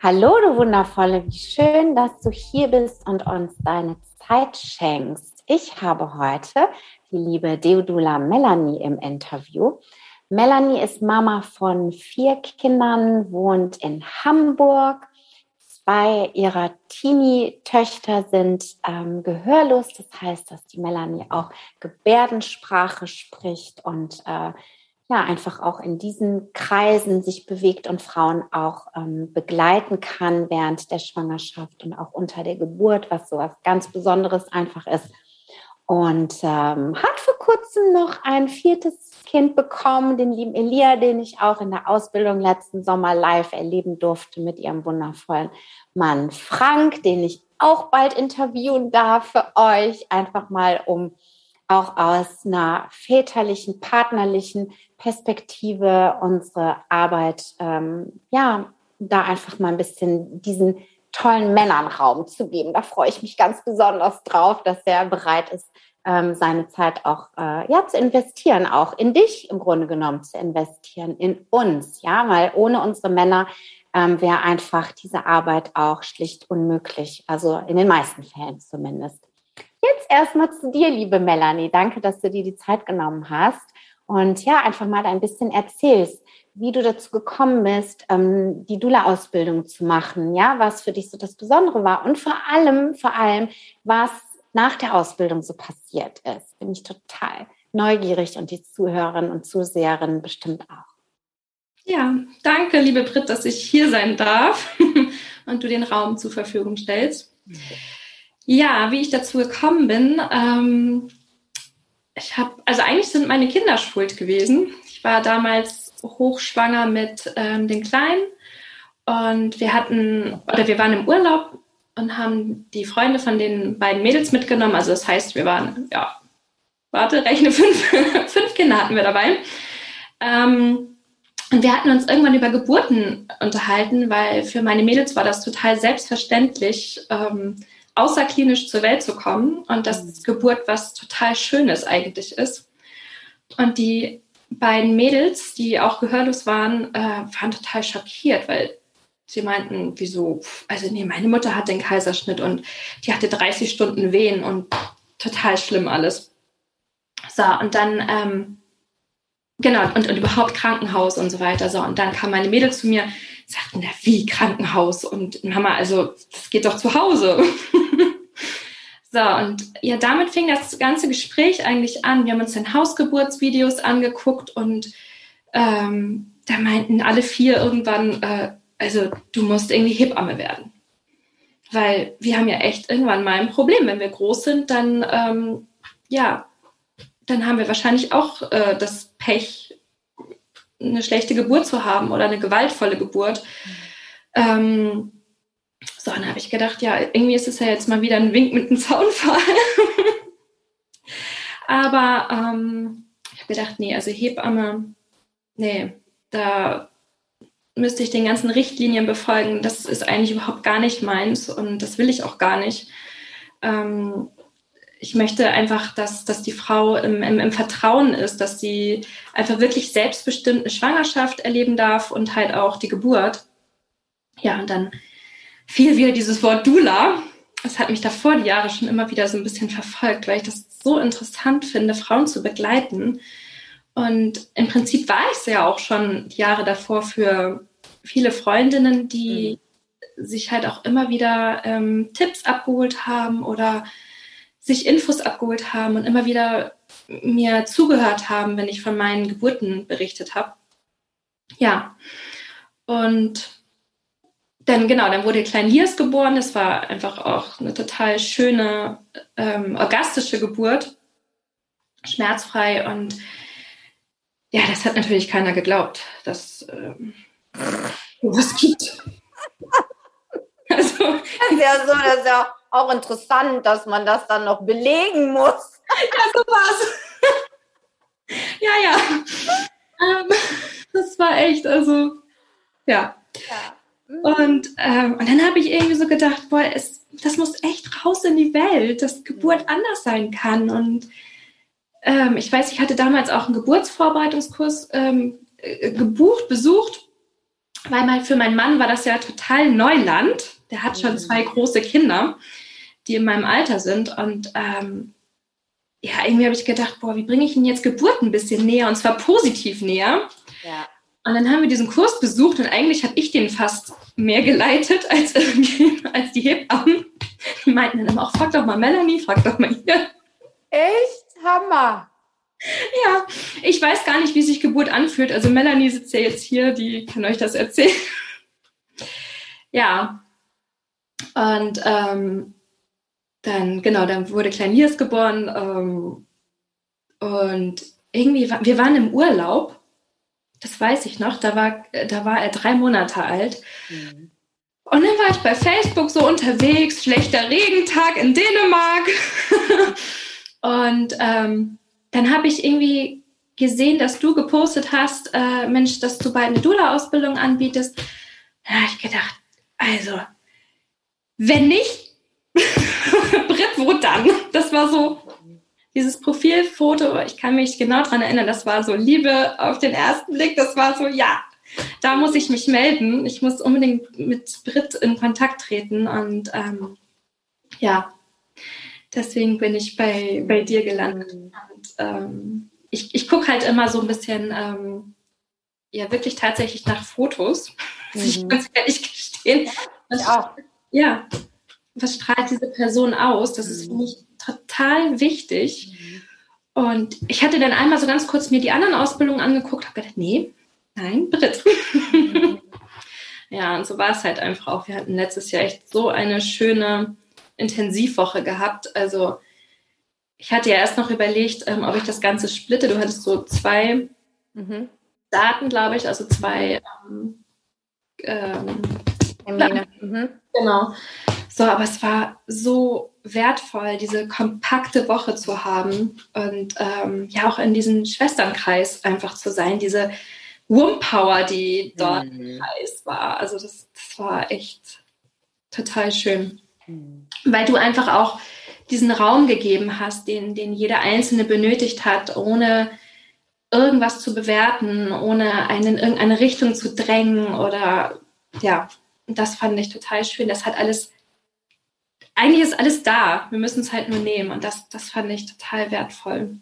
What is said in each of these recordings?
Hallo, du Wundervolle, wie schön, dass du hier bist und uns deine Zeit schenkst. Ich habe heute die liebe Deodula Melanie im Interview. Melanie ist Mama von vier Kindern, wohnt in Hamburg. Zwei ihrer Teenie-Töchter sind ähm, gehörlos. Das heißt, dass die Melanie auch Gebärdensprache spricht und äh, ja, einfach auch in diesen Kreisen sich bewegt und Frauen auch ähm, begleiten kann während der Schwangerschaft und auch unter der Geburt, was so was ganz Besonderes einfach ist. Und ähm, hat vor kurzem noch ein viertes Kind bekommen, den lieben Elia, den ich auch in der Ausbildung letzten Sommer live erleben durfte mit ihrem wundervollen Mann Frank, den ich auch bald interviewen darf für euch, einfach mal um auch aus einer väterlichen, partnerlichen Perspektive unsere Arbeit, ähm, ja, da einfach mal ein bisschen diesen tollen Männern Raum zu geben. Da freue ich mich ganz besonders drauf, dass er bereit ist, ähm, seine Zeit auch äh, ja zu investieren, auch in dich im Grunde genommen zu investieren, in uns, ja, weil ohne unsere Männer ähm, wäre einfach diese Arbeit auch schlicht unmöglich, also in den meisten Fällen zumindest. Erstmal zu dir, liebe Melanie. Danke, dass du dir die Zeit genommen hast und ja, einfach mal ein bisschen erzählst, wie du dazu gekommen bist, ähm, die Dula-Ausbildung zu machen, ja, was für dich so das Besondere war und vor allem, vor allem, was nach der Ausbildung so passiert ist. Bin ich total neugierig und die Zuhörerinnen und Zuseherinnen bestimmt auch. Ja, danke, liebe Britt, dass ich hier sein darf und du den Raum zur Verfügung stellst. Ja, wie ich dazu gekommen bin, ähm, ich habe, also eigentlich sind meine Kinder schuld gewesen. Ich war damals hochschwanger mit ähm, den Kleinen und wir hatten, oder wir waren im Urlaub und haben die Freunde von den beiden Mädels mitgenommen. Also das heißt, wir waren, ja, warte, rechne fünf, fünf Kinder hatten wir dabei. Ähm, und wir hatten uns irgendwann über Geburten unterhalten, weil für meine Mädels war das total selbstverständlich, ähm, außerklinisch zur Welt zu kommen und dass mhm. Geburt was total Schönes eigentlich ist. Und die beiden Mädels, die auch gehörlos waren, äh, waren total schockiert, weil sie meinten, wieso, also nee, meine Mutter hat den Kaiserschnitt und die hatte 30 Stunden Wehen und total schlimm alles. So, und dann, ähm, genau, und, und überhaupt Krankenhaus und so weiter. So, und dann kam meine Mädel zu mir, sagten, na, wie Krankenhaus? Und Mama, also, das geht doch zu Hause. So, und ja, damit fing das ganze Gespräch eigentlich an. Wir haben uns dann Hausgeburtsvideos angeguckt und ähm, da meinten alle vier irgendwann, äh, also du musst irgendwie Hebamme werden. Weil wir haben ja echt irgendwann mal ein Problem. Wenn wir groß sind, dann, ähm, ja, dann haben wir wahrscheinlich auch äh, das Pech, eine schlechte Geburt zu haben oder eine gewaltvolle Geburt. Ähm, so, dann habe ich gedacht, ja, irgendwie ist es ja jetzt mal wieder ein Wink mit einem Zaunfall. Aber ähm, ich habe gedacht, nee, also Hebamme, nee, da müsste ich den ganzen Richtlinien befolgen. Das ist eigentlich überhaupt gar nicht meins und das will ich auch gar nicht. Ähm, ich möchte einfach, dass, dass die Frau im, im, im, Vertrauen ist, dass sie einfach wirklich selbstbestimmt eine Schwangerschaft erleben darf und halt auch die Geburt. Ja, und dann fiel wieder dieses Wort Dula. Es hat mich davor die Jahre schon immer wieder so ein bisschen verfolgt, weil ich das so interessant finde, Frauen zu begleiten. Und im Prinzip war ich es ja auch schon die Jahre davor für viele Freundinnen, die mhm. sich halt auch immer wieder ähm, Tipps abgeholt haben oder sich Infos abgeholt haben und immer wieder mir zugehört haben, wenn ich von meinen Geburten berichtet habe. Ja, und dann genau, dann wurde Klein Lias geboren. Das war einfach auch eine total schöne, ähm, orgastische Geburt, schmerzfrei und ja, das hat natürlich keiner geglaubt, dass ähm, was gibt. also, das ja so, das ja auch interessant, dass man das dann noch belegen muss. ja, so war's. ja, ja. Ähm, das war echt, also, ja. ja. Und, ähm, und dann habe ich irgendwie so gedacht, boah, es, das muss echt raus in die Welt, dass Geburt mhm. anders sein kann. Und ähm, ich weiß, ich hatte damals auch einen Geburtsvorbereitungskurs ähm, äh, gebucht, besucht, weil mein, für meinen Mann war das ja total Neuland. Der hat schon mhm. zwei große Kinder, die in meinem Alter sind. Und ähm, ja, irgendwie habe ich gedacht, boah, wie bringe ich ihn jetzt Geburt ein bisschen näher und zwar positiv näher. Ja. Und dann haben wir diesen Kurs besucht und eigentlich habe ich den fast mehr geleitet als, als die Hebammen. Die meinten dann immer auch, frag doch mal Melanie, frag doch mal hier. Echt? Hammer. Ja, ich weiß gar nicht, wie sich Geburt anfühlt. Also Melanie sitzt ja jetzt hier, die kann euch das erzählen. Ja. Und ähm, dann, genau, dann wurde Klein Hirs geboren. Ähm, und irgendwie, wir waren im Urlaub das weiß ich noch, da war, da war er drei Monate alt. Mhm. Und dann war ich bei Facebook so unterwegs, schlechter Regentag in Dänemark. und ähm, dann habe ich irgendwie gesehen, dass du gepostet hast, äh, Mensch, dass du bald eine Dula-Ausbildung anbietest. Da habe ich gedacht, also, wenn nicht, Britt, wo dann? Das war so, dieses Profilfoto, ich kann mich genau daran erinnern, das war so Liebe auf den ersten Blick, das war so, ja, da muss ich mich melden. Ich muss unbedingt mit Brit in Kontakt treten und ähm, ja, deswegen bin ich bei, bei dir gelandet. Und ähm, ich, ich gucke halt immer so ein bisschen, ähm, ja, wirklich tatsächlich nach Fotos, muss mhm. ich ganz ehrlich gestehen. Ich auch. Ja, was strahlt diese Person aus? Das ist für mhm. mich total wichtig. Mhm. Und ich hatte dann einmal so ganz kurz mir die anderen Ausbildungen angeguckt, habe gedacht, nee, nein, Brit. Mhm. ja, und so war es halt einfach auch. Wir hatten letztes Jahr echt so eine schöne Intensivwoche gehabt. Also ich hatte ja erst noch überlegt, ähm, ob ich das Ganze splitte. Du hattest so zwei mhm. Daten, glaube ich, also zwei ähm, ähm, mhm. Genau. So, aber es war so wertvoll, diese kompakte Woche zu haben und ähm, ja auch in diesem Schwesternkreis einfach zu sein, diese Womb-Power, die dort mhm. im Kreis war. Also das, das war echt total schön, mhm. weil du einfach auch diesen Raum gegeben hast, den, den jeder Einzelne benötigt hat, ohne irgendwas zu bewerten, ohne einen in irgendeine Richtung zu drängen oder ja, das fand ich total schön. Das hat alles eigentlich ist alles da. Wir müssen es halt nur nehmen. Und das, das fand ich total wertvoll.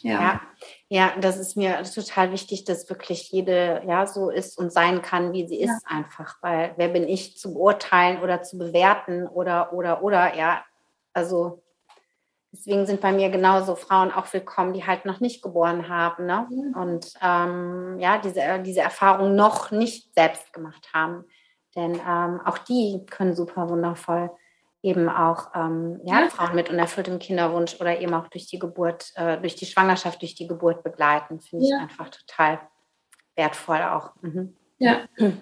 Ja. ja. ja, das ist mir total wichtig, dass wirklich jede ja so ist und sein kann, wie sie ist, ja. einfach. Weil wer bin ich zu beurteilen oder zu bewerten oder oder oder ja, also deswegen sind bei mir genauso Frauen auch willkommen, die halt noch nicht geboren haben, ne? Ja. Und ähm, ja, diese, diese Erfahrung noch nicht selbst gemacht haben. Denn ähm, auch die können super wundervoll eben auch ähm, ja, ja, Frauen mit unerfülltem Kinderwunsch oder eben auch durch die Geburt, äh, durch die Schwangerschaft, durch die Geburt begleiten, finde ja. ich einfach total wertvoll auch. Mhm. Ja.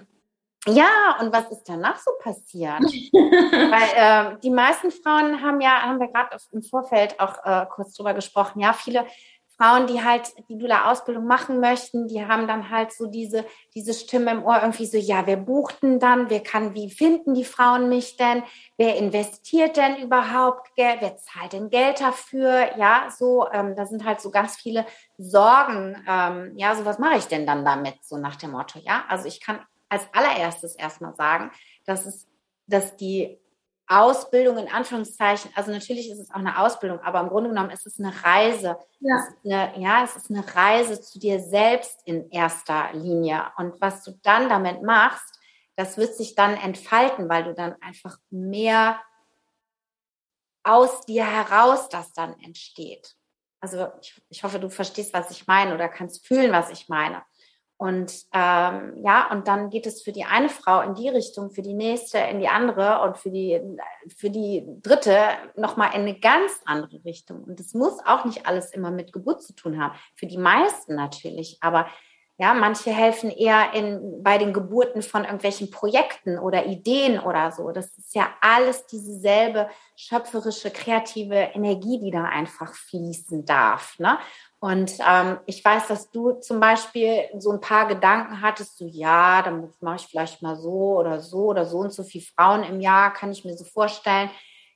Ja, und was ist danach so passiert? Weil äh, die meisten Frauen haben ja, haben wir gerade im Vorfeld auch äh, kurz drüber gesprochen, ja, viele Frauen, die halt die Dula-Ausbildung machen möchten, die haben dann halt so diese, diese Stimme im Ohr irgendwie so, ja, wer bucht denn dann? Wer kann, wie finden die Frauen mich denn? Wer investiert denn überhaupt Geld? Wer zahlt denn Geld dafür? Ja, so, ähm, da sind halt so ganz viele Sorgen. Ähm, ja, so was mache ich denn dann damit? So nach dem Motto, ja. Also ich kann als allererstes erstmal sagen, dass es, dass die Ausbildung in Anführungszeichen, also natürlich ist es auch eine Ausbildung, aber im Grunde genommen ist es eine Reise. Ja. Es eine, ja, es ist eine Reise zu dir selbst in erster Linie. Und was du dann damit machst, das wird sich dann entfalten, weil du dann einfach mehr aus dir heraus das dann entsteht. Also ich, ich hoffe, du verstehst, was ich meine oder kannst fühlen, was ich meine. Und ähm, ja, und dann geht es für die eine Frau in die Richtung, für die nächste in die andere und für die, für die dritte nochmal in eine ganz andere Richtung. Und es muss auch nicht alles immer mit Geburt zu tun haben. Für die meisten natürlich. Aber ja, manche helfen eher in, bei den Geburten von irgendwelchen Projekten oder Ideen oder so. Das ist ja alles dieselbe schöpferische, kreative Energie, die da einfach fließen darf. Ne? Und ähm, ich weiß, dass du zum Beispiel so ein paar Gedanken hattest, so ja, dann mache ich vielleicht mal so oder so oder so und so viele Frauen im Jahr, kann ich mir so vorstellen.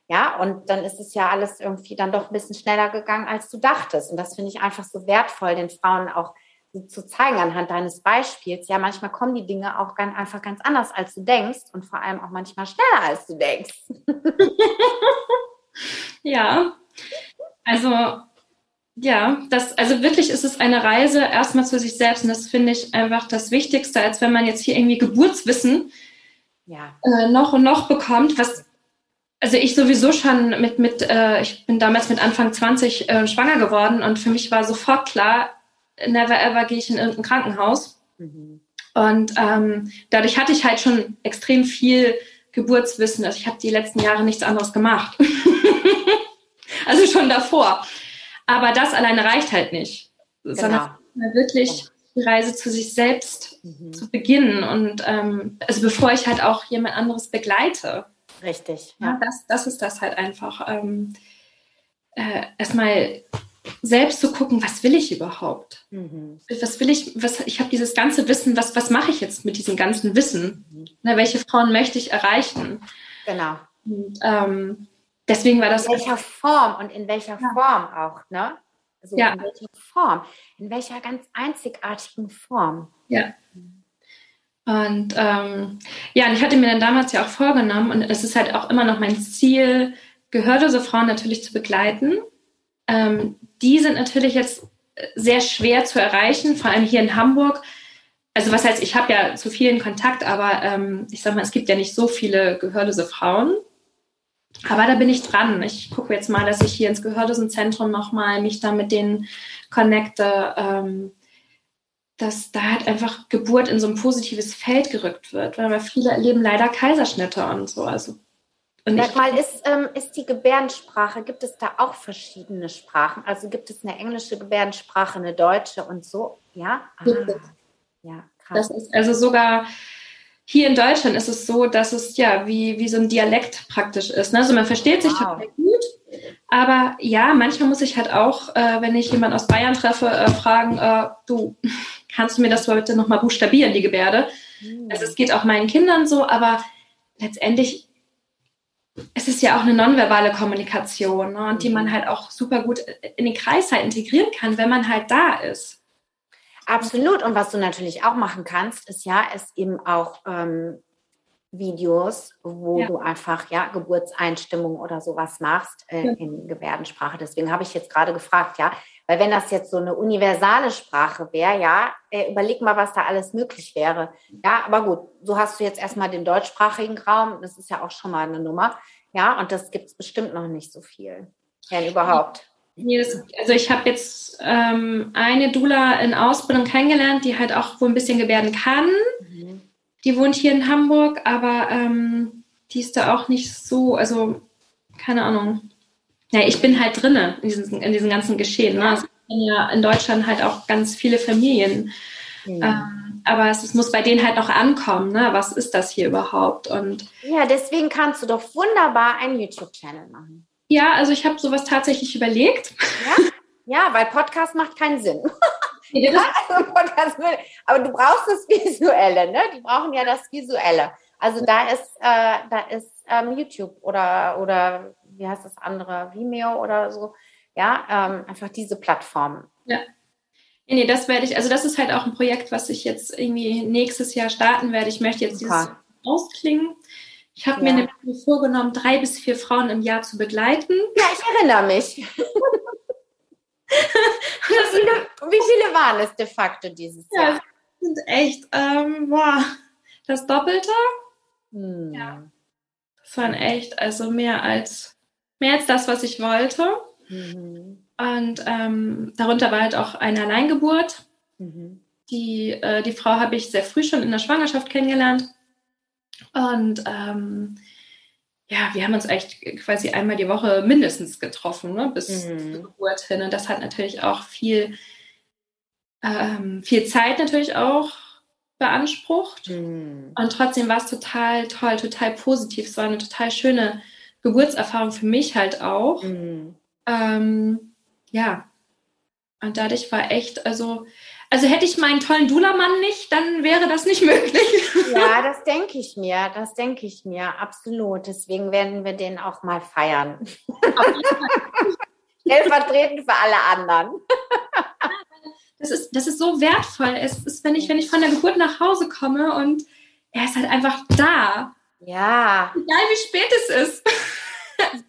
Ja, und dann ist es ja alles irgendwie dann doch ein bisschen schneller gegangen, als du dachtest. Und das finde ich einfach so wertvoll, den Frauen auch zu zeigen anhand deines Beispiels. Ja, manchmal kommen die Dinge auch ganz, einfach ganz anders, als du denkst und vor allem auch manchmal schneller, als du denkst. ja, also ja, das, also wirklich ist es eine Reise erstmal zu sich selbst und das finde ich einfach das Wichtigste, als wenn man jetzt hier irgendwie Geburtswissen ja. äh, noch und noch bekommt, was also ich sowieso schon mit, mit äh, ich bin damals mit Anfang 20 äh, schwanger geworden und für mich war sofort klar, never ever gehe ich in irgendein Krankenhaus. Mhm. Und ähm, dadurch hatte ich halt schon extrem viel Geburtswissen. Also ich habe die letzten Jahre nichts anderes gemacht. also schon davor. Aber das alleine reicht halt nicht. Genau. Sondern wirklich die Reise zu sich selbst mhm. zu beginnen. Und ähm, also bevor ich halt auch jemand anderes begleite. Richtig. Ja, ja das, das ist das halt einfach. Ähm, äh, erstmal selbst zu gucken, was will ich überhaupt? Mhm. Was will ich, was, ich habe dieses ganze Wissen, was, was mache ich jetzt mit diesem ganzen Wissen? Mhm. Na, welche Frauen möchte ich erreichen? Genau. Und, ähm, deswegen war das. In welcher Form und in welcher ja. Form auch, ne? Also ja. in welcher Form? In welcher ganz einzigartigen Form? Ja. Und ähm, ja, und ich hatte mir dann damals ja auch vorgenommen, und es ist halt auch immer noch mein Ziel, gehörlose Frauen natürlich zu begleiten ähm, die sind natürlich jetzt sehr schwer zu erreichen, vor allem hier in Hamburg. Also was heißt, ich habe ja zu vielen Kontakt, aber ähm, ich sag mal, es gibt ja nicht so viele gehörlose Frauen. Aber da bin ich dran. Ich gucke jetzt mal, dass ich hier ins Gehörlosenzentrum nochmal mich da mit denen connecte, ähm, dass da halt einfach Geburt in so ein positives Feld gerückt wird, weil viele erleben leider Kaiserschnitte und so. Also und Sag mal, ist, ähm, ist die Gebärdensprache, gibt es da auch verschiedene Sprachen? Also gibt es eine englische Gebärdensprache, eine deutsche und so? Ja? Ah, ja, krass. Das ist also sogar hier in Deutschland ist es so, dass es ja wie, wie so ein Dialekt praktisch ist. Ne? Also man versteht sich wow. total gut, aber ja, manchmal muss ich halt auch, äh, wenn ich jemanden aus Bayern treffe, äh, fragen, äh, du, kannst du mir das heute nochmal buchstabieren, die Gebärde? Mhm. Also es geht auch meinen Kindern so, aber letztendlich es ist ja auch eine nonverbale Kommunikation ne, und die man mhm. halt auch super gut in den Kreis halt integrieren kann, wenn man halt da ist. Absolut. Und was du natürlich auch machen kannst, ist ja, es eben auch ähm, Videos, wo ja. du einfach ja Geburtseinstimmung oder sowas machst äh, ja. in Gebärdensprache. Deswegen habe ich jetzt gerade gefragt, ja, weil wenn das jetzt so eine universale Sprache wäre, ja, äh, überleg mal, was da alles möglich wäre. Ja, aber gut, so hast du jetzt erstmal den deutschsprachigen Raum. Das ist ja auch schon mal eine Nummer. Ja, und das gibt es bestimmt noch nicht so viel. Ja, überhaupt. Also ich habe jetzt ähm, eine Dula in Ausbildung kennengelernt, die halt auch wohl ein bisschen gebärden kann. Mhm. Die wohnt hier in Hamburg, aber ähm, die ist da auch nicht so, also keine Ahnung. Ja, ich bin halt drinne in diesem, in diesem ganzen Geschehen. Ne? Also ich kenne ja in Deutschland halt auch ganz viele Familien. Mhm. Ähm, aber es, es, muss bei denen halt noch ankommen, ne? Was ist das hier überhaupt? Und ja, deswegen kannst du doch wunderbar einen YouTube-Channel machen. Ja, also ich habe sowas tatsächlich überlegt. Ja, ja weil Podcast macht keinen Sinn. ja, also Podcast, aber du brauchst das Visuelle, ne? Die brauchen ja das Visuelle. Also da ist, äh, da ist ähm, YouTube oder, oder wie heißt das andere, Vimeo oder so. Ja, ähm, einfach diese Plattform. Ja. Nee, das werde ich, also das ist halt auch ein Projekt, was ich jetzt irgendwie nächstes Jahr starten werde. Ich möchte jetzt Super. dieses ausklingen. Ich habe ja. mir nämlich vorgenommen, drei bis vier Frauen im Jahr zu begleiten. Ja, ich erinnere mich. wie, viele, wie viele waren es de facto dieses ja, Jahr? sind echt, ähm, boah, das Doppelte. Hm. Ja. Das waren echt, also mehr als mehr als das, was ich wollte. Mhm. Und ähm, darunter war halt auch eine Alleingeburt. Mhm. Die, äh, die Frau habe ich sehr früh schon in der Schwangerschaft kennengelernt. Und ähm, ja, wir haben uns echt quasi einmal die Woche mindestens getroffen, ne, bis mhm. zur Geburt hin. Und das hat natürlich auch viel, ähm, viel Zeit natürlich auch beansprucht. Mhm. Und trotzdem war es total toll, total positiv. Es war eine total schöne Geburtserfahrung für mich halt auch. Mhm. Ähm, ja. Und dadurch war echt, also, also hätte ich meinen tollen Dula-Mann nicht, dann wäre das nicht möglich. Ja, das denke ich mir, das denke ich mir, absolut. Deswegen werden wir den auch mal feiern. Stellvertretend für alle anderen. Das ist, das ist so wertvoll. Es ist, wenn ich, wenn ich von der Geburt nach Hause komme und er ist halt einfach da. Ja. Egal wie spät es ist.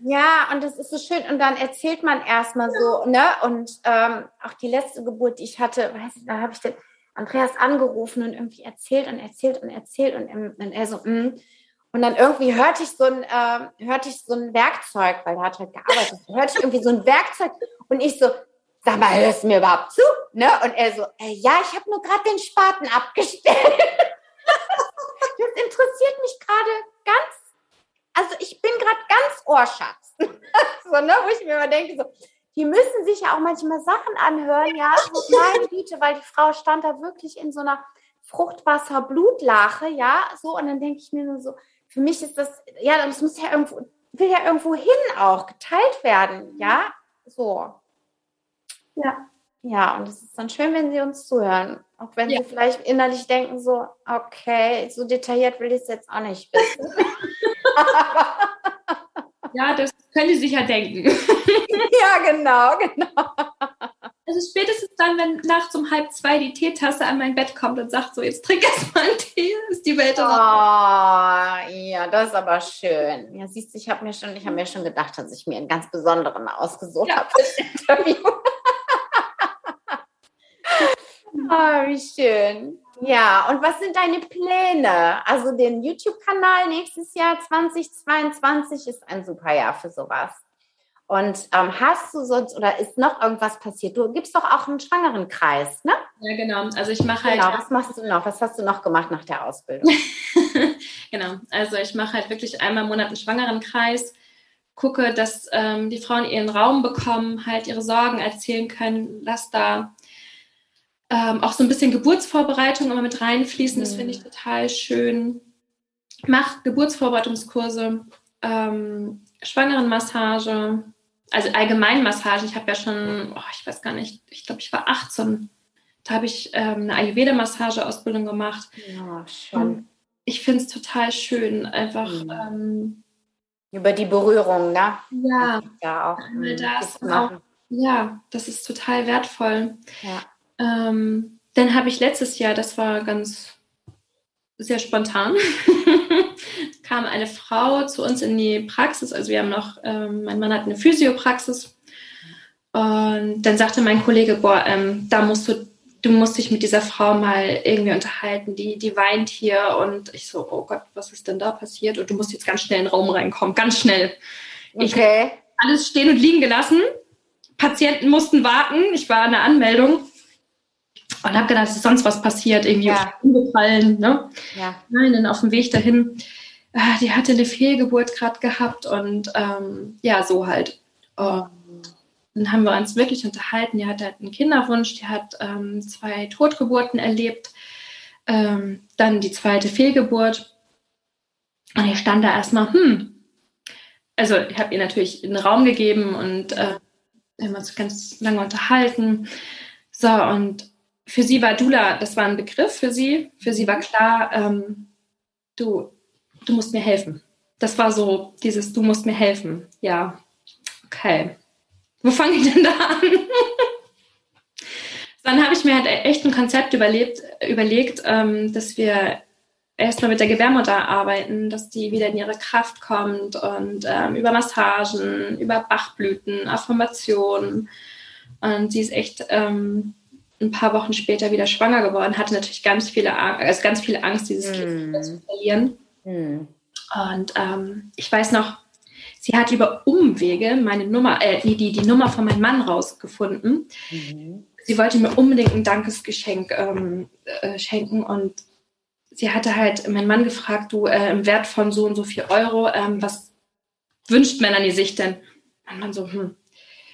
Ja, und das ist so schön. Und dann erzählt man erstmal so, ne? Und ähm, auch die letzte Geburt, die ich hatte, weiß ich, da habe ich den Andreas angerufen und irgendwie erzählt und erzählt und erzählt und, und er so, mm. Und dann irgendwie hörte ich so ein, äh, hörte ich so ein Werkzeug, weil er hat halt gearbeitet, hörte ich irgendwie so ein Werkzeug und ich so, sag mal, hörst du mir überhaupt zu? Ne? Und er so, äh, ja, ich habe nur gerade den Spaten abgestellt. das interessiert mich gerade ganz also ich bin gerade ganz Ohrschatz. so, ne, wo ich mir immer denke, so, die müssen sich ja auch manchmal Sachen anhören, ja, so meine Güte, weil die Frau stand da wirklich in so einer Fruchtwasser-Blutlache, ja, so, und dann denke ich mir nur so, für mich ist das, ja, das muss ja irgendwo, will ja irgendwo hin auch geteilt werden, ja, so. Ja. Ja, und es ist dann schön, wenn Sie uns zuhören. Auch wenn ja. Sie vielleicht innerlich denken, so, okay, so detailliert will ich es jetzt auch nicht wissen. ja, das können Sie sich ja denken. ja, genau, genau. Also spätestens dann, wenn nachts um halb zwei die Teetasse an mein Bett kommt und sagt, so, jetzt trink erst mal einen Tee, ist die Welt Oh, ja, das ist aber schön. Ja, siehst du, ich habe mir schon, mir schon gedacht, dass ich mir einen ganz besonderen ausgesucht ja. habe für das Interview. oh, wie schön. Ja, und was sind deine Pläne? Also den YouTube-Kanal nächstes Jahr 2022 ist ein super Jahr für sowas. Und ähm, hast du sonst oder ist noch irgendwas passiert? Du gibst doch auch einen Schwangerenkreis, ne? Ja, genau. Also ich mache halt. Genau, was machst du noch? Was hast du noch gemacht nach der Ausbildung? genau. Also ich mache halt wirklich einmal im Monat einen Schwangerenkreis, gucke, dass ähm, die Frauen ihren Raum bekommen, halt ihre Sorgen erzählen können, lass da ähm, auch so ein bisschen Geburtsvorbereitung immer mit reinfließen. Das finde ich mhm. total schön. Mach Geburtsvorbereitungskurse, ähm, Schwangerenmassage, also Allgemeinmassage. Ich habe ja schon, oh, ich weiß gar nicht, ich glaube, ich war 18. Da habe ich ähm, eine Ayurveda-Massage-Ausbildung gemacht. Ja, schön. ich finde es total schön, einfach. Mhm. Ähm, Über die Berührung, ne? Ja, ja auch. Das auch, ja, das ist total wertvoll. Ja. Ähm, dann habe ich letztes Jahr, das war ganz sehr spontan, kam eine Frau zu uns in die Praxis. Also wir haben noch, ähm, mein Mann hat eine Physiopraxis. Und dann sagte mein Kollege, boah, ähm, da musst du, du musst dich mit dieser Frau mal irgendwie unterhalten. Die, die weint hier. Und ich so, oh Gott, was ist denn da passiert? Und du musst jetzt ganz schnell in den Raum reinkommen, ganz schnell. Ich okay. alles stehen und liegen gelassen. Patienten mussten warten. Ich war an der Anmeldung und habe gedacht, ist sonst was passiert, irgendwie ja. umgefallen. Ne? Ja. Nein, dann auf dem Weg dahin, äh, die hatte eine Fehlgeburt gerade gehabt und ähm, ja, so halt. Und dann haben wir uns wirklich unterhalten. Die hatte halt einen Kinderwunsch, die hat ähm, zwei Totgeburten erlebt, ähm, dann die zweite Fehlgeburt. Und ich stand da erstmal, hm, also ich habe ihr natürlich einen Raum gegeben und äh, haben uns ganz lange unterhalten. So, und für sie war Dula, das war ein Begriff für sie. Für sie war klar, ähm, du, du musst mir helfen. Das war so dieses, du musst mir helfen. Ja, okay. Wo fange ich denn da an? Dann habe ich mir halt echt ein Konzept überlebt, überlegt, ähm, dass wir erstmal mit der Gebärmutter arbeiten, dass die wieder in ihre Kraft kommt und ähm, über Massagen, über Bachblüten, Affirmationen. Und sie ist echt ähm, ein paar Wochen später wieder schwanger geworden, hatte natürlich ganz viele, also ganz viel Angst, dieses mm. Kind zu verlieren. Mm. Und ähm, ich weiß noch, sie hat über Umwege meine Nummer, äh, die, die, die Nummer von meinem Mann rausgefunden. Mhm. Sie wollte mir unbedingt ein Dankesgeschenk ähm, äh, schenken und sie hatte halt meinen Mann gefragt, du, äh, im Wert von so und so viel Euro, ähm, was wünscht Melanie sich denn? Mein Mann so, hm,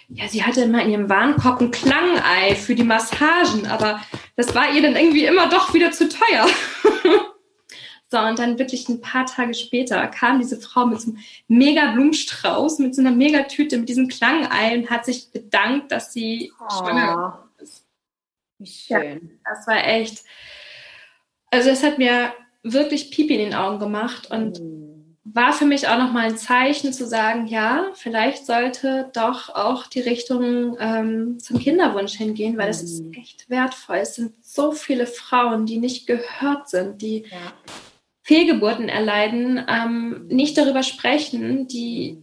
ja, sie hatte immer in ihrem Warenkorb ein Klangei für die Massagen, aber das war ihr dann irgendwie immer doch wieder zu teuer. so, und dann wirklich ein paar Tage später kam diese Frau mit so einem mega Blumenstrauß, mit so einer mega Tüte, mit diesem Klangei und hat sich bedankt, dass sie oh, schwanger ist. Wie schön. Ja, das war echt. Also, es hat mir wirklich Pipi in den Augen gemacht und mm war für mich auch nochmal ein Zeichen zu sagen, ja, vielleicht sollte doch auch die Richtung ähm, zum Kinderwunsch hingehen, weil es ist mhm. echt wertvoll. Es sind so viele Frauen, die nicht gehört sind, die ja. Fehlgeburten erleiden, ähm, nicht darüber sprechen, die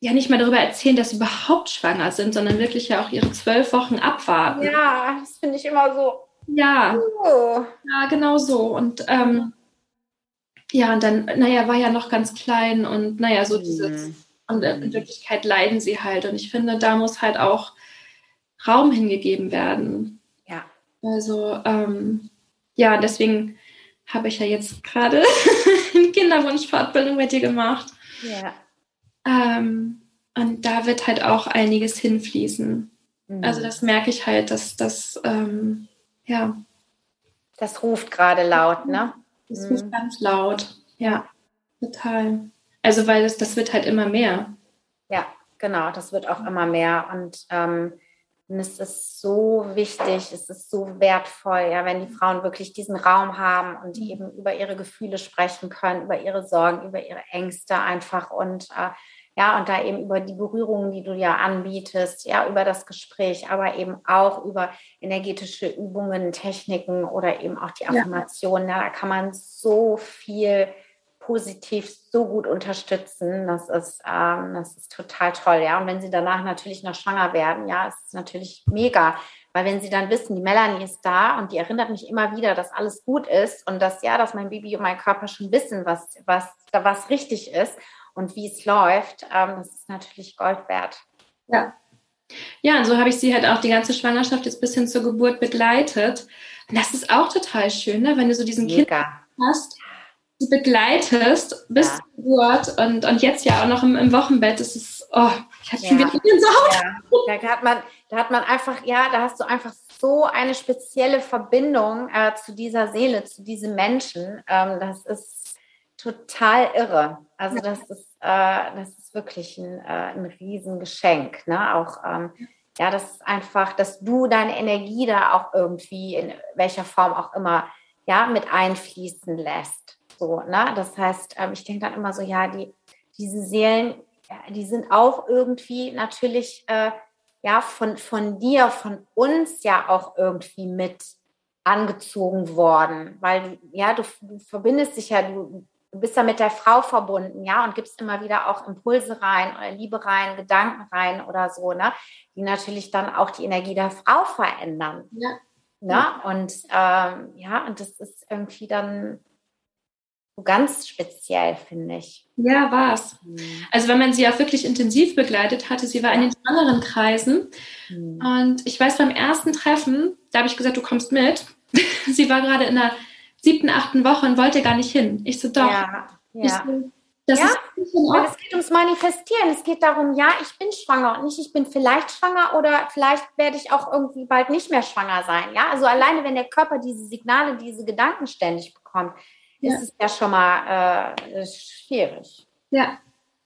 ja nicht mehr darüber erzählen, dass sie überhaupt schwanger sind, sondern wirklich ja auch ihre zwölf Wochen abwarten. Ja, das finde ich immer so. Ja, oh. ja, genau so. Und ähm, ja, und dann, naja, war ja noch ganz klein und naja, so dieses, und in Wirklichkeit leiden sie halt. Und ich finde, da muss halt auch Raum hingegeben werden. Ja. Also, ähm, ja, deswegen habe ich ja jetzt gerade eine Kinderwunschfortbildung mit dir gemacht. Ja. Ähm, und da wird halt auch einiges hinfließen. Mhm. Also das merke ich halt, dass das, ähm, ja. Das ruft gerade laut, ne? Das mhm. wird ganz laut. Ja, total. Also, weil das, das wird halt immer mehr. Ja, genau, das wird auch immer mehr. Und, ähm, es ist so wichtig, es ist so wertvoll, ja, wenn die Frauen wirklich diesen Raum haben und mhm. eben über ihre Gefühle sprechen können, über ihre Sorgen, über ihre Ängste einfach und äh, ja, und da eben über die Berührungen, die du ja anbietest, ja, über das Gespräch, aber eben auch über energetische Übungen, Techniken oder eben auch die Affirmationen. Ja. ja da kann man so viel positiv so gut unterstützen. Das ist, ähm, das ist total toll, ja. Und wenn sie danach natürlich noch schwanger werden, ja, ist es natürlich mega. Weil wenn sie dann wissen, die Melanie ist da und die erinnert mich immer wieder, dass alles gut ist und dass ja, dass mein Baby und mein Körper schon wissen, was, was, was richtig ist und wie es läuft, ähm, das ist natürlich Gold wert. Ja. Ja, und so habe ich sie halt auch die ganze Schwangerschaft jetzt bis hin zur Geburt begleitet. Und das ist auch total schön, ne? wenn du so diesen Mega. Kind hast, du begleitest bis ja. zur Geburt und, und jetzt ja auch noch im, im Wochenbett. Das ist, oh, ich habe schon ja. wieder Gänsehaut. Ja. Da hat man, da hat man einfach, ja, da hast du einfach so eine spezielle Verbindung äh, zu dieser Seele, zu diesem Menschen. Ähm, das ist total irre. Also das ist, äh, das ist wirklich ein, äh, ein Riesengeschenk. Ne? Auch ähm, ja, das ist einfach, dass du deine Energie da auch irgendwie in welcher Form auch immer ja mit einfließen lässt. So, ne? Das heißt, ähm, ich denke dann immer so, ja, die, diese Seelen, die sind auch irgendwie natürlich äh, ja von, von dir, von uns ja auch irgendwie mit angezogen worden, weil ja, du, du verbindest dich ja, du du bist da mit der Frau verbunden, ja, und gibst immer wieder auch Impulse rein oder Liebe rein, Gedanken rein oder so, ne, die natürlich dann auch die Energie der Frau verändern. Ja. Ne? Und ähm, ja, und das ist irgendwie dann so ganz speziell, finde ich. Ja, war es. Mhm. Also wenn man sie auch wirklich intensiv begleitet hatte, sie war in den anderen Kreisen. Mhm. Und ich weiß, beim ersten Treffen, da habe ich gesagt, du kommst mit. sie war gerade in der siebten, achten Woche und wollte gar nicht hin. Ich so, doch. Ja, ja. So, das ja, ist es geht ums Manifestieren. Es geht darum, ja, ich bin schwanger und nicht, ich bin vielleicht schwanger oder vielleicht werde ich auch irgendwie bald nicht mehr schwanger sein. Ja, also alleine, wenn der Körper diese Signale, diese Gedanken ständig bekommt, ja. ist es ja schon mal äh, schwierig. Ja.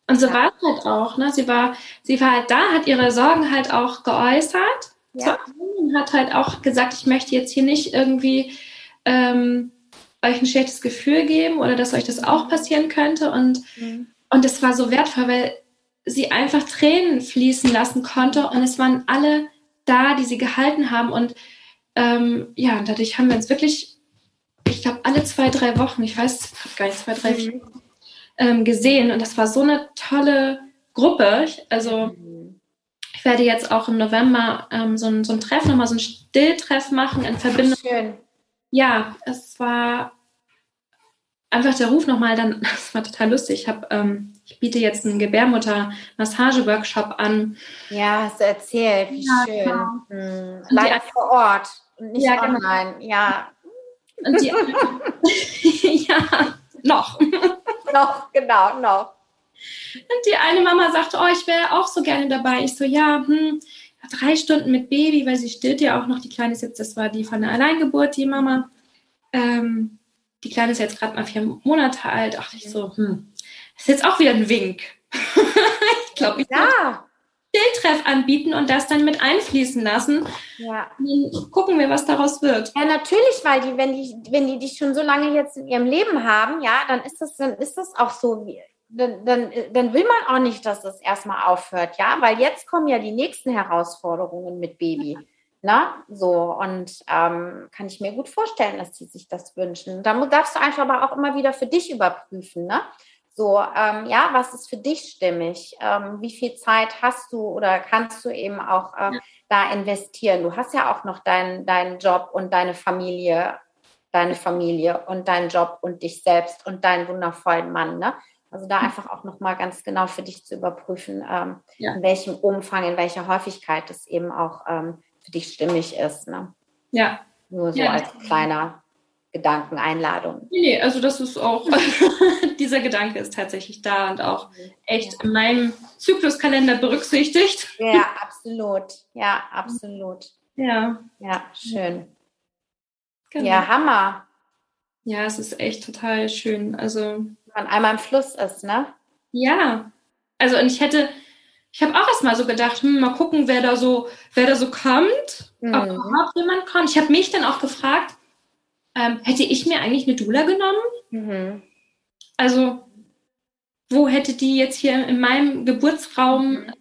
Und so ja. war es halt auch. Ne? Sie war, sie war halt da, hat ihre Sorgen halt auch geäußert ja. und hat halt auch gesagt, ich möchte jetzt hier nicht irgendwie ähm, euch ein schlechtes Gefühl geben oder dass euch das auch passieren könnte. Und, mhm. und das war so wertvoll, weil sie einfach Tränen fließen lassen konnte und es waren alle da, die sie gehalten haben. Und ähm, ja, dadurch haben wir uns wirklich, ich glaube, alle zwei, drei Wochen, ich weiß gar nicht, zwei, drei, mhm. ähm, gesehen. Und das war so eine tolle Gruppe. Also mhm. ich werde jetzt auch im November ähm, so, ein, so ein Treff, nochmal so ein Stilltreff machen in Verbindung. Schön ja, es war einfach der Ruf nochmal dann, das war total lustig. Ich habe, ähm, ich biete jetzt einen Gebärmutter-Massage-Workshop an. Ja, hast du erzählt, wie ja, schön. Genau. Hm. Leider die, vor Ort und nicht ja, genau. online. Genau. Ja. Und die, ja, noch. noch, genau, noch. Und die eine Mama sagte, oh, ich wäre auch so gerne dabei. Ich so, ja, hm, drei Stunden mit Baby, weil sie stillt ja auch noch. Die Kleine ist jetzt, das war die von der Alleingeburt, die Mama. Ähm, die Kleine ist jetzt gerade mal vier Monate alt. Ach, ich so, hm, das ist jetzt auch wieder ein Wink. ich glaube, ich ja. Stilltreff anbieten und das dann mit einfließen lassen. Ja. Dann gucken wir, was daraus wird. Ja, natürlich, weil die, wenn die, wenn die dich schon so lange jetzt in ihrem Leben haben, ja, dann ist das, dann ist das auch so, wie, dann, dann, dann will man auch nicht, dass das erstmal aufhört, ja, weil jetzt kommen ja die nächsten Herausforderungen mit Baby. Na, so, und ähm, kann ich mir gut vorstellen, dass die sich das wünschen. Da darfst du einfach aber auch immer wieder für dich überprüfen, ne? So, ähm, ja, was ist für dich stimmig? Ähm, wie viel Zeit hast du oder kannst du eben auch äh, ja. da investieren? Du hast ja auch noch deinen deinen Job und deine Familie, deine Familie und deinen Job und dich selbst und deinen wundervollen Mann, ne? Also da einfach auch nochmal ganz genau für dich zu überprüfen, ähm, ja. in welchem Umfang, in welcher Häufigkeit es eben auch ähm, für dich stimmig ist. Ne? Ja. Nur so ja. als kleiner Gedankeneinladung. Nee, nee, also das ist auch, dieser Gedanke ist tatsächlich da und auch echt ja. in meinem Zykluskalender berücksichtigt. Ja, absolut. Ja, absolut. Ja. Ja, schön. Genau. Ja, Hammer. Ja, es ist echt total schön. Also man einmal im Fluss ist, ne? Ja. Also und ich hätte, ich habe auch erst mal so gedacht, hm, mal gucken, wer da so, wer da so kommt, mhm. ob überhaupt jemand kommt. Ich habe mich dann auch gefragt, ähm, hätte ich mir eigentlich eine Dula genommen? Mhm. Also, wo hätte die jetzt hier in meinem Geburtsraum, mhm.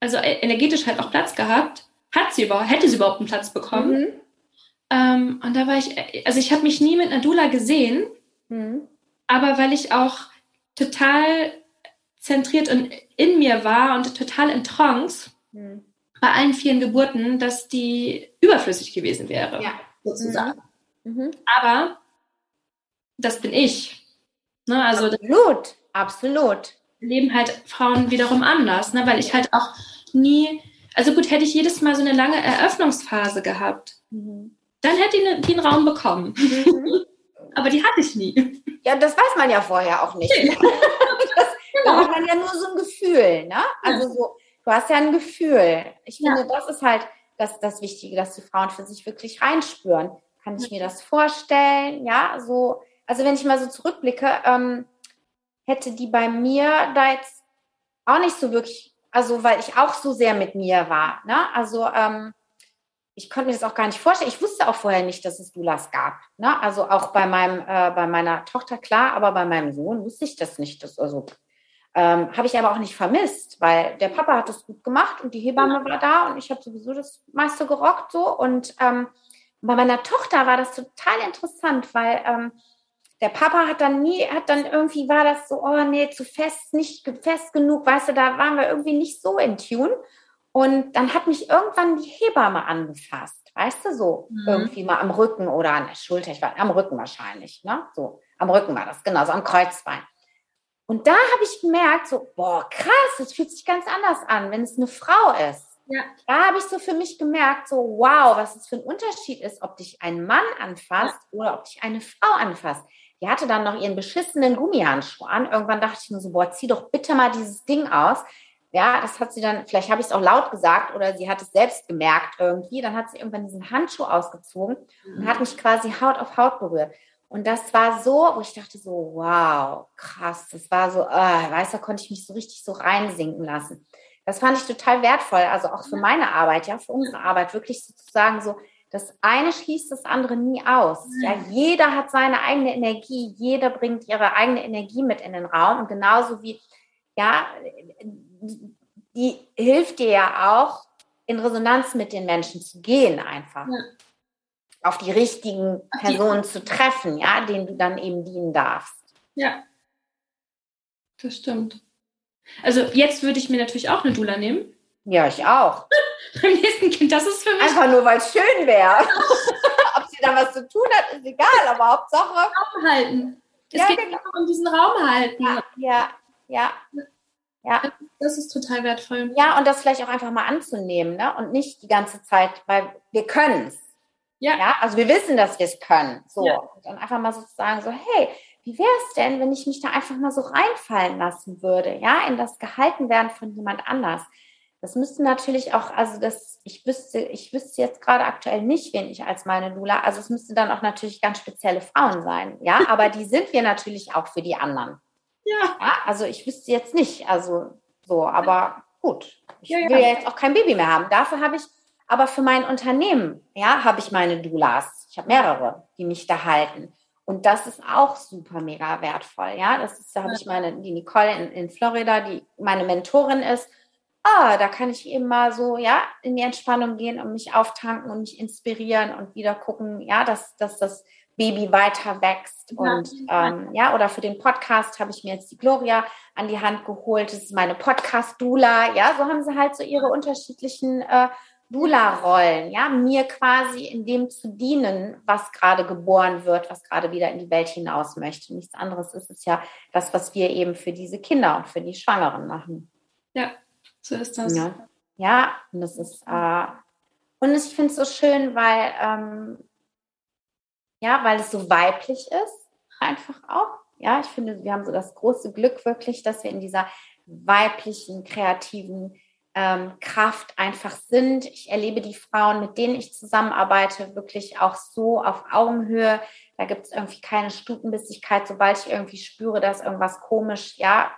also e-, energetisch halt auch Platz gehabt? Hat sie überhaupt, hätte sie überhaupt einen Platz bekommen? Mhm. Ähm, und da war ich, also ich habe mich nie mit einer Dula gesehen. Mhm aber weil ich auch total zentriert und in mir war und total in Trance mhm. bei allen vielen Geburten, dass die überflüssig gewesen wäre, ja. sozusagen. Mhm. mhm. Aber das bin ich. Ne? Also absolut, absolut. Leben halt Frauen wiederum anders, ne? weil ich halt auch nie, also gut, hätte ich jedes Mal so eine lange Eröffnungsphase gehabt, mhm. dann hätte die, die einen Raum bekommen. Mhm. Aber die hatte ich nie. Ja, das weiß man ja vorher auch nicht. das, genau. hat man ja nur so ein Gefühl, ne? Also so, du hast ja ein Gefühl. Ich finde, ja. das ist halt das, das Wichtige, dass die Frauen für sich wirklich reinspüren. Kann ich mir das vorstellen? Ja, so, also wenn ich mal so zurückblicke, ähm, hätte die bei mir da jetzt auch nicht so wirklich, also weil ich auch so sehr mit mir war, ne? Also ähm, ich konnte mir das auch gar nicht vorstellen. Ich wusste auch vorher nicht, dass es Doulas gab. Ne? Also auch bei meinem, äh, bei meiner Tochter klar, aber bei meinem Sohn wusste ich das nicht. Das, also ähm, habe ich aber auch nicht vermisst, weil der Papa hat das gut gemacht und die Hebamme war da und ich habe sowieso das meiste gerockt so. Und ähm, bei meiner Tochter war das total interessant, weil ähm, der Papa hat dann nie, hat dann irgendwie war das so, oh nee, zu fest, nicht fest genug, weißt du, da waren wir irgendwie nicht so in Tune. Und dann hat mich irgendwann die Hebamme angefasst, weißt du, so mhm. irgendwie mal am Rücken oder an der Schulter, ich war am Rücken wahrscheinlich, ne? So, am Rücken war das, genau, so am Kreuzbein. Und da habe ich gemerkt, so, boah, krass, das fühlt sich ganz anders an, wenn es eine Frau ist. Ja. Da habe ich so für mich gemerkt, so, wow, was es für ein Unterschied ist, ob dich ein Mann anfasst ja. oder ob dich eine Frau anfasst. Die hatte dann noch ihren beschissenen Gummihandschuh an. Irgendwann dachte ich mir so, boah, zieh doch bitte mal dieses Ding aus. Ja, das hat sie dann, vielleicht habe ich es auch laut gesagt oder sie hat es selbst gemerkt irgendwie. Dann hat sie irgendwann diesen Handschuh ausgezogen mhm. und hat mich quasi Haut auf Haut berührt. Und das war so, wo ich dachte so, wow, krass. Das war so, äh, weißt du, da konnte ich mich so richtig so reinsinken lassen. Das fand ich total wertvoll, also auch für meine Arbeit, ja, für unsere Arbeit, wirklich sozusagen so, das eine schließt das andere nie aus. Ja, jeder hat seine eigene Energie, jeder bringt ihre eigene Energie mit in den Raum und genauso wie, ja, die hilft dir ja auch, in Resonanz mit den Menschen zu gehen, einfach. Ja. Auf die richtigen Personen die. zu treffen, ja, denen du dann eben dienen darfst. Ja. Das stimmt. Also jetzt würde ich mir natürlich auch eine Dula nehmen. Ja, ich auch. Beim nächsten Kind, das ist für mich. Einfach nur, weil es schön wäre. Ob sie da was zu tun hat, ist egal, aber Hauptsache. Aufhalten. Es ja, geht genau. um diesen Raum halten. Ja, ja, ja. Ja. Das ist total wertvoll. Ja, und das vielleicht auch einfach mal anzunehmen, ne? Und nicht die ganze Zeit, weil wir können es. Ja. ja. Also wir wissen, dass wir es können. So. Ja. Und dann einfach mal sozusagen so, hey, wie wäre es denn, wenn ich mich da einfach mal so reinfallen lassen würde, ja, in das gehalten werden von jemand anders? Das müsste natürlich auch, also das, ich wüsste, ich wüsste jetzt gerade aktuell nicht, wen ich als meine Lula, also es müsste dann auch natürlich ganz spezielle Frauen sein, ja, aber die sind wir natürlich auch für die anderen. Ja. ja also ich wüsste jetzt nicht, also so, aber gut. Ich ja, ja. will ja jetzt auch kein Baby mehr haben. Dafür habe ich, aber für mein Unternehmen, ja, habe ich meine Doulas. Ich habe mehrere, die mich da halten. Und das ist auch super mega wertvoll, ja. Das ist, da habe ich meine, die Nicole in, in Florida, die meine Mentorin ist ah, da kann ich eben mal so, ja, in die Entspannung gehen und mich auftanken und mich inspirieren und wieder gucken, ja, dass, dass das Baby weiter wächst. Und ähm, ja, oder für den Podcast habe ich mir jetzt die Gloria an die Hand geholt. Das ist meine Podcast-Dula. Ja, so haben sie halt so ihre unterschiedlichen äh, Dula-Rollen, ja, mir quasi in dem zu dienen, was gerade geboren wird, was gerade wieder in die Welt hinaus möchte. Nichts anderes ist es ja das, was wir eben für diese Kinder und für die Schwangeren machen. Ja, so ist das. Ja, ja und das ist, äh, und ich finde es so schön, weil, ähm, ja, weil es so weiblich ist, einfach auch. Ja, ich finde, wir haben so das große Glück wirklich, dass wir in dieser weiblichen, kreativen ähm, Kraft einfach sind. Ich erlebe die Frauen, mit denen ich zusammenarbeite, wirklich auch so auf Augenhöhe. Da gibt es irgendwie keine Stutenbissigkeit, sobald ich irgendwie spüre, dass irgendwas komisch, ja,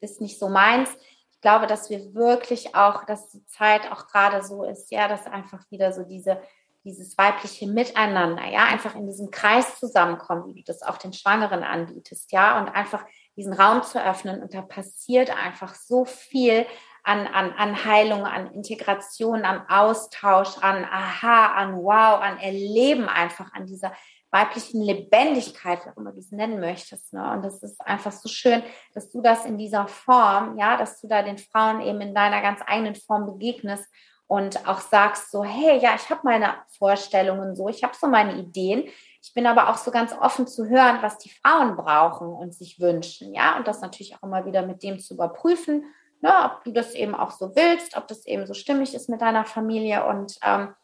ist nicht so meins ich glaube, dass wir wirklich auch, dass die Zeit auch gerade so ist, ja, dass einfach wieder so diese, dieses weibliche Miteinander, ja, einfach in diesem Kreis zusammenkommen, wie du das auch den Schwangeren anbietest, ja, und einfach diesen Raum zu öffnen. Und da passiert einfach so viel an, an, an Heilung, an Integration, an Austausch, an Aha, an Wow, an Erleben einfach, an dieser weiblichen Lebendigkeit, wie auch immer du es nennen möchtest. Ne? Und das ist einfach so schön, dass du das in dieser Form, ja, dass du da den Frauen eben in deiner ganz eigenen Form begegnest und auch sagst so, hey, ja, ich habe meine Vorstellungen so, ich habe so meine Ideen. Ich bin aber auch so ganz offen zu hören, was die Frauen brauchen und sich wünschen, ja, und das natürlich auch immer wieder mit dem zu überprüfen, ne, ob du das eben auch so willst, ob das eben so stimmig ist mit deiner Familie und ähm,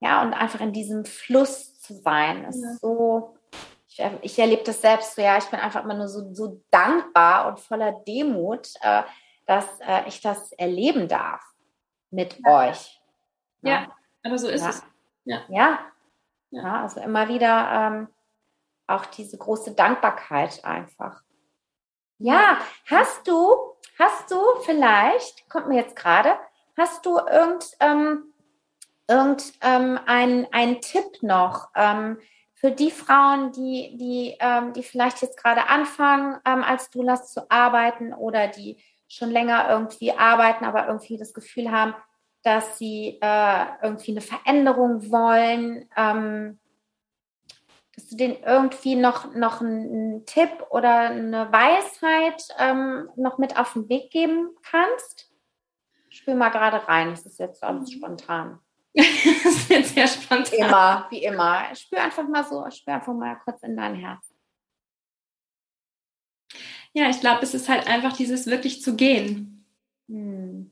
ja, und einfach in diesem Fluss zu sein. Ist ja. so, ich, ich, erlebe das selbst so, ja, ich bin einfach immer nur so, so dankbar und voller Demut, äh, dass äh, ich das erleben darf mit ja. euch. Ja. ja. aber so ist es. Ja. ja. Also immer wieder ähm, auch diese große Dankbarkeit einfach. Ja, hast du, hast du vielleicht, kommt mir jetzt gerade, hast du irgend, ähm, irgendein ähm, ein Tipp noch ähm, für die Frauen, die, die, ähm, die vielleicht jetzt gerade anfangen, ähm, als Doulas zu arbeiten oder die schon länger irgendwie arbeiten, aber irgendwie das Gefühl haben, dass sie äh, irgendwie eine Veränderung wollen, ähm, dass du denen irgendwie noch, noch einen Tipp oder eine Weisheit ähm, noch mit auf den Weg geben kannst? Spür mal gerade rein, das ist jetzt alles spontan. das ist jetzt sehr spontan. Immer, wie immer. Spür einfach mal so, spür einfach mal kurz in dein Herz. Ja, ich glaube, es ist halt einfach dieses wirklich zu gehen. Hm.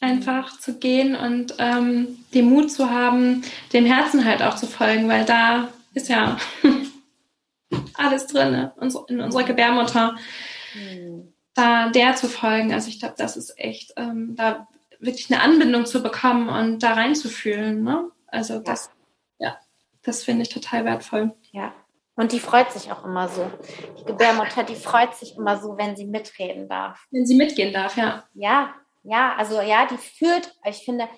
Einfach zu gehen und ähm, den Mut zu haben, dem Herzen halt auch zu folgen, weil da ist ja alles drin, in unserer Gebärmutter. Hm. Da der zu folgen, also ich glaube, das ist echt, ähm, da wirklich eine Anbindung zu bekommen und da reinzufühlen. Ne? Also ja. das, ja, das finde ich total wertvoll. Ja. Und die freut sich auch immer so. Die Gebärmutter, die freut sich immer so, wenn sie mitreden darf. Wenn sie mitgehen darf, ja. Ja, ja, also ja, die führt, ich finde,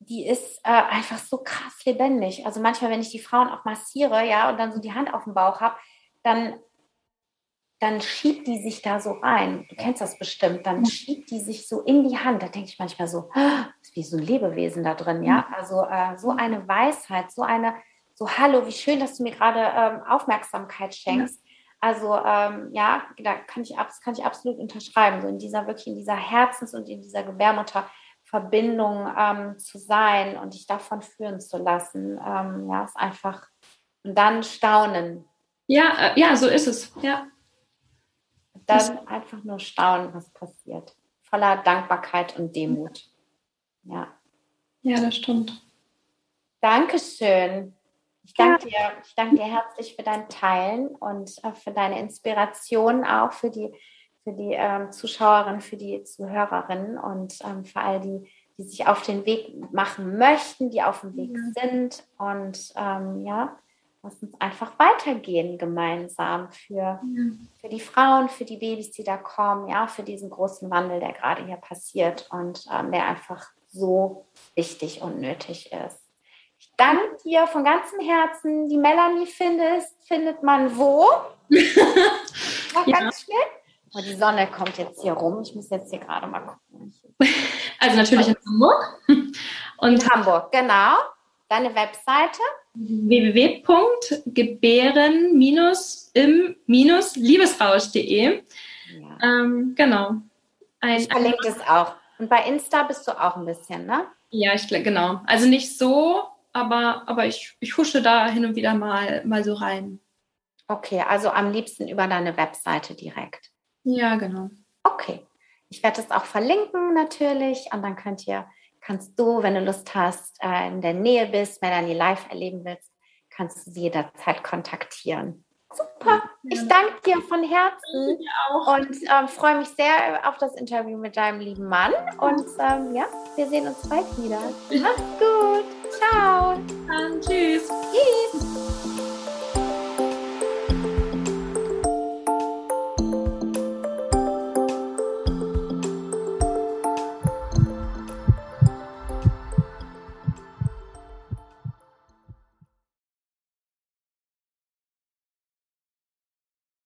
die ist äh, einfach so krass lebendig. Also manchmal, wenn ich die Frauen auch massiere, ja, und dann so die Hand auf dem Bauch habe, dann dann schiebt die sich da so rein. Du kennst das bestimmt. Dann schiebt die sich so in die Hand. Da denke ich manchmal so, ah, ist wie so ein Lebewesen da drin, ja. Also äh, so eine Weisheit, so eine, so Hallo, wie schön, dass du mir gerade ähm, Aufmerksamkeit schenkst. Also ähm, ja, da kann ich, kann ich absolut unterschreiben. So in dieser wirklich in dieser Herzens- und in dieser Gebärmutterverbindung ähm, zu sein und dich davon führen zu lassen. Ähm, ja, ist einfach und dann staunen, Ja, äh, ja, so ist es. Ja. Dann einfach nur staunen, was passiert. Voller Dankbarkeit und Demut. Ja. Ja, das stimmt. Dankeschön. Ich danke, ja. dir, ich danke dir herzlich für dein Teilen und für deine Inspiration auch für die, für die ähm, Zuschauerinnen, für die Zuhörerinnen und ähm, für all die, die sich auf den Weg machen möchten, die auf dem Weg ja. sind. Und ähm, ja, lass uns einfach weitergehen gemeinsam für, ja. für die Frauen, für die Babys, die da kommen, ja, für diesen großen Wandel, der gerade hier passiert und ähm, der einfach so wichtig und nötig ist. Danke dir von ganzem Herzen. Die Melanie findest, findet man wo? Noch ja. ganz schnell. Oh, die Sonne kommt jetzt hier rum. Ich muss jetzt hier gerade mal gucken. Also natürlich in Hamburg. Und in Hamburg, genau. Deine Webseite? www.gebären-im-liebesrausch.de. Ja. Ähm, genau. Ein, ich verlinke es auch. Und bei Insta bist du auch ein bisschen, ne? Ja, ich genau. Also nicht so, aber, aber ich, ich husche da hin und wieder mal, mal so rein. Okay, also am liebsten über deine Webseite direkt. Ja, genau. Okay. Ich werde das auch verlinken natürlich und dann könnt ihr, kannst du, wenn du Lust hast, äh, in der Nähe bist, Melanie live erleben willst, kannst du sie jederzeit kontaktieren. Super. Ich danke dir von Herzen und ähm, freue mich sehr auf das Interview mit deinem lieben Mann. Und ähm, ja, wir sehen uns bald wieder. Mach's gut. Ciao. Dann tschüss. Tschüss.